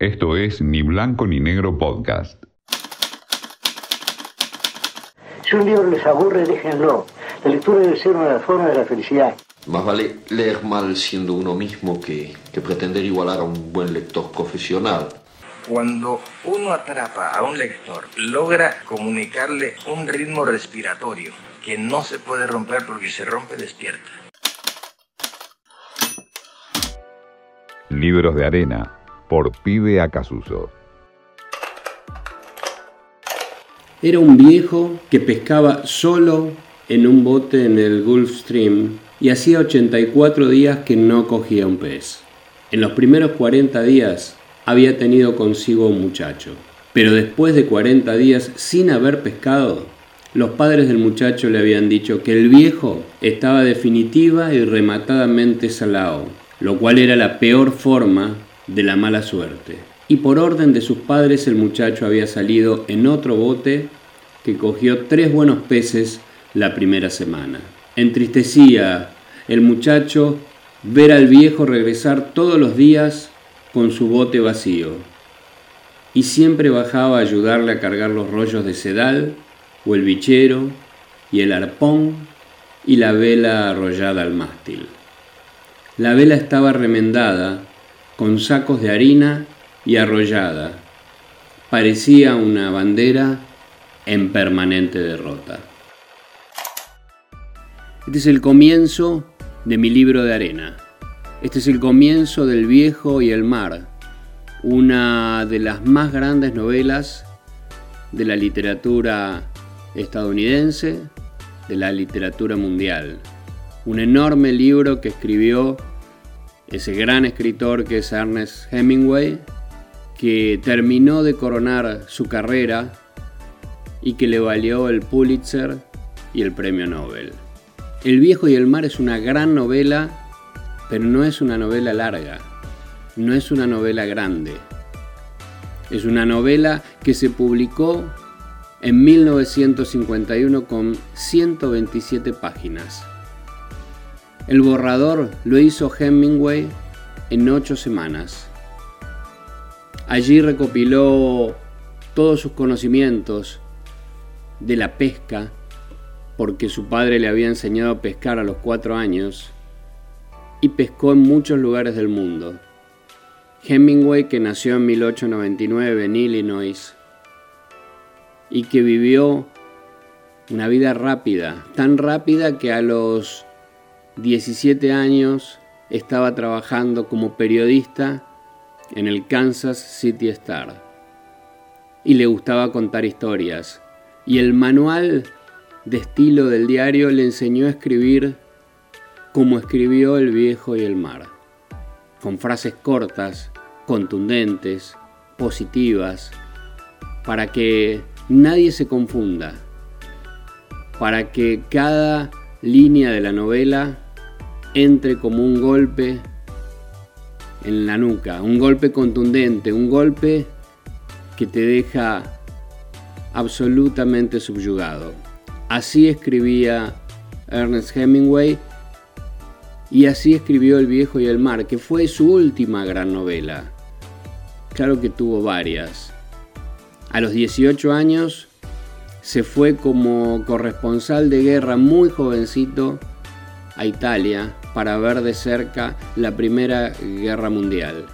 Esto es Ni Blanco ni Negro Podcast. Si un libro les aburre, déjenlo. La lectura debe ser una de las formas de la felicidad. Más vale leer mal siendo uno mismo que, que pretender igualar a un buen lector profesional. Cuando uno atrapa a un lector, logra comunicarle un ritmo respiratorio que no se puede romper porque si se rompe despierta. Libros de arena por Pibe Acasuso. Era un viejo que pescaba solo en un bote en el Gulf Stream y hacía 84 días que no cogía un pez. En los primeros 40 días había tenido consigo un muchacho, pero después de 40 días sin haber pescado, los padres del muchacho le habían dicho que el viejo estaba definitiva y rematadamente salado, lo cual era la peor forma de la mala suerte y por orden de sus padres el muchacho había salido en otro bote que cogió tres buenos peces la primera semana. Entristecía el muchacho ver al viejo regresar todos los días con su bote vacío y siempre bajaba a ayudarle a cargar los rollos de sedal o el bichero y el arpón y la vela arrollada al mástil. La vela estaba remendada con sacos de harina y arrollada. Parecía una bandera en permanente derrota. Este es el comienzo de mi libro de arena. Este es el comienzo del viejo y el mar, una de las más grandes novelas de la literatura estadounidense, de la literatura mundial. Un enorme libro que escribió ese gran escritor que es Ernest Hemingway que terminó de coronar su carrera y que le valió el Pulitzer y el Premio Nobel. El viejo y el mar es una gran novela, pero no es una novela larga, no es una novela grande. Es una novela que se publicó en 1951 con 127 páginas. El borrador lo hizo Hemingway en ocho semanas. Allí recopiló todos sus conocimientos de la pesca, porque su padre le había enseñado a pescar a los cuatro años, y pescó en muchos lugares del mundo. Hemingway, que nació en 1899 en Illinois, y que vivió una vida rápida, tan rápida que a los 17 años estaba trabajando como periodista en el Kansas City Star. Y le gustaba contar historias. Y el manual de estilo del diario le enseñó a escribir como escribió el viejo y el mar. Con frases cortas, contundentes, positivas, para que nadie se confunda, para que cada línea de la novela entre como un golpe en la nuca, un golpe contundente, un golpe que te deja absolutamente subyugado. Así escribía Ernest Hemingway y así escribió El viejo y el mar, que fue su última gran novela. Claro que tuvo varias. A los 18 años se fue como corresponsal de guerra muy jovencito a Italia para ver de cerca la Primera Guerra Mundial.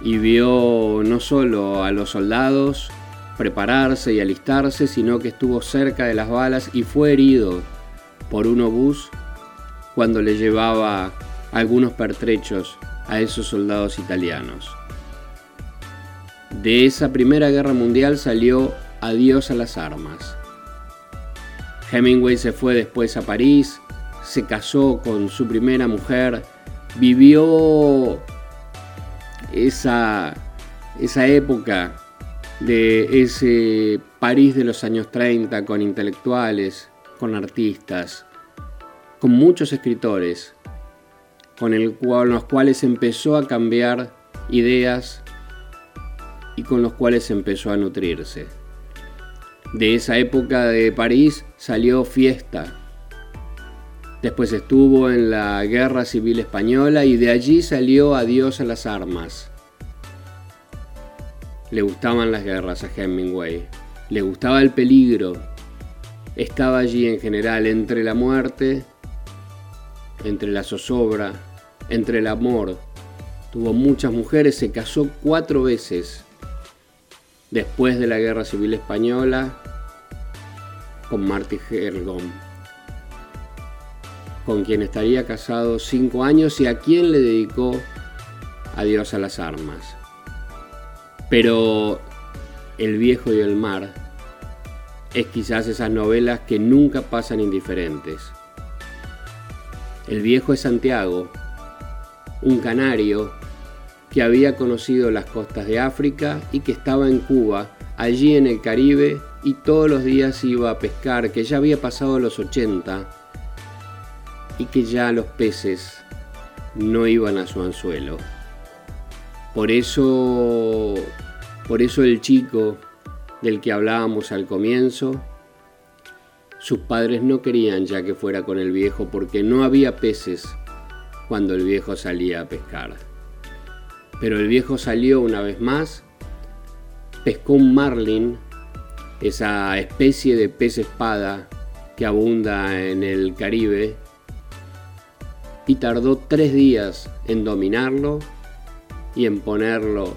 Y vio no solo a los soldados prepararse y alistarse, sino que estuvo cerca de las balas y fue herido por un obús cuando le llevaba algunos pertrechos a esos soldados italianos. De esa Primera Guerra Mundial salió Adiós a las armas. Hemingway se fue después a París, se casó con su primera mujer, vivió esa, esa época de ese París de los años 30 con intelectuales, con artistas, con muchos escritores, con, el, con los cuales empezó a cambiar ideas y con los cuales empezó a nutrirse. De esa época de París salió Fiesta, Después estuvo en la Guerra Civil Española y de allí salió Adiós a las armas. Le gustaban las guerras a Hemingway. Le gustaba el peligro. Estaba allí en general entre la muerte, entre la zozobra, entre el amor. Tuvo muchas mujeres, se casó cuatro veces después de la Guerra Civil Española con Marty Hergom, con quien estaría casado cinco años y a quien le dedicó Adiós a las armas. Pero El viejo y el mar es quizás esas novelas que nunca pasan indiferentes. El viejo es Santiago, un canario que había conocido las costas de África y que estaba en Cuba, allí en el Caribe, y todos los días iba a pescar, que ya había pasado los 80 y que ya los peces no iban a su anzuelo. Por eso, por eso el chico del que hablábamos al comienzo, sus padres no querían ya que fuera con el viejo porque no había peces cuando el viejo salía a pescar. Pero el viejo salió una vez más, pescó un marlin, esa especie de pez espada que abunda en el Caribe, y tardó tres días en dominarlo y en ponerlo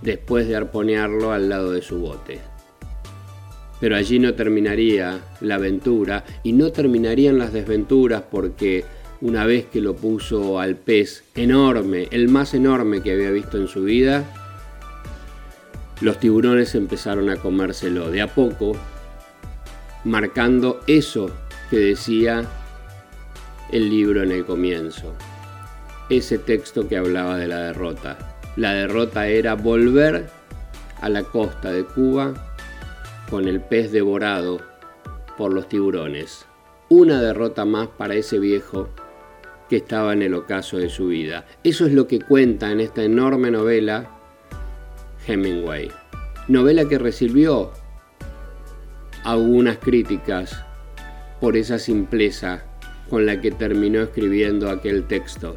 después de arponearlo al lado de su bote. Pero allí no terminaría la aventura y no terminarían las desventuras porque una vez que lo puso al pez enorme, el más enorme que había visto en su vida, los tiburones empezaron a comérselo de a poco, marcando eso que decía el libro en el comienzo, ese texto que hablaba de la derrota. La derrota era volver a la costa de Cuba con el pez devorado por los tiburones. Una derrota más para ese viejo que estaba en el ocaso de su vida. Eso es lo que cuenta en esta enorme novela Hemingway. Novela que recibió algunas críticas por esa simpleza con la que terminó escribiendo aquel texto,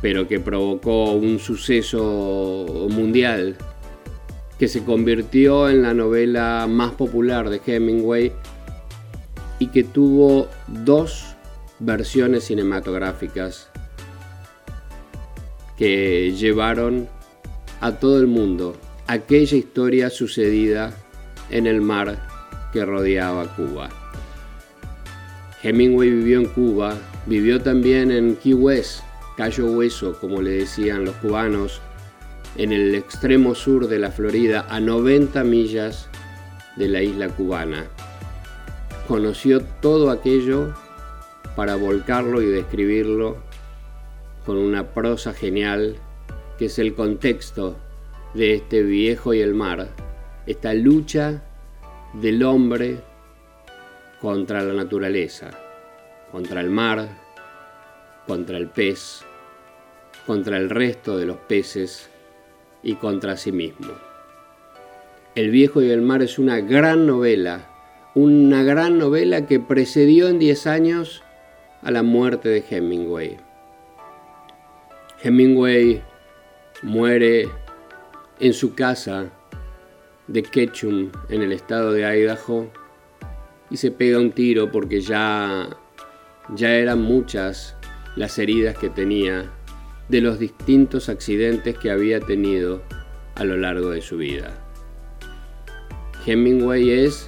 pero que provocó un suceso mundial que se convirtió en la novela más popular de Hemingway y que tuvo dos versiones cinematográficas que llevaron a todo el mundo aquella historia sucedida en el mar que rodeaba Cuba. Hemingway vivió en Cuba, vivió también en Key West, Cayo Hueso, como le decían los cubanos, en el extremo sur de la Florida, a 90 millas de la isla cubana. Conoció todo aquello para volcarlo y describirlo con una prosa genial que es el contexto de este viejo y el mar, esta lucha del hombre contra la naturaleza, contra el mar, contra el pez, contra el resto de los peces y contra sí mismo. El viejo y el mar es una gran novela, una gran novela que precedió en 10 años a la muerte de Hemingway. Hemingway muere en su casa de Ketchum, en el estado de Idaho, y se pega un tiro porque ya, ya eran muchas las heridas que tenía de los distintos accidentes que había tenido a lo largo de su vida. Hemingway es,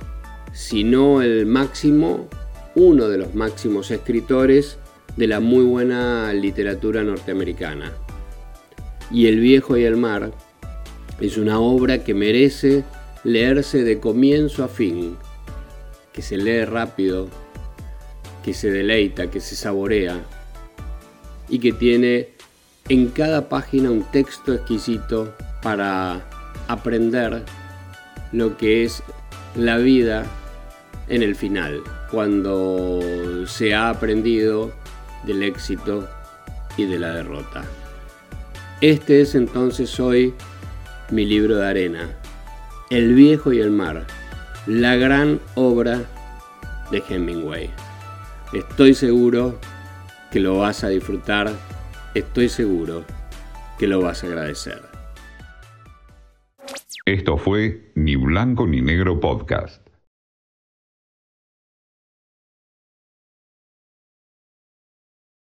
si no el máximo, uno de los máximos escritores de la muy buena literatura norteamericana. Y El viejo y el mar es una obra que merece leerse de comienzo a fin, que se lee rápido, que se deleita, que se saborea y que tiene en cada página un texto exquisito para aprender lo que es la vida en el final, cuando se ha aprendido del éxito y de la derrota. Este es entonces hoy mi libro de arena, El viejo y el mar, la gran obra de Hemingway. Estoy seguro que lo vas a disfrutar, estoy seguro que lo vas a agradecer. Esto fue Ni Blanco ni Negro Podcast.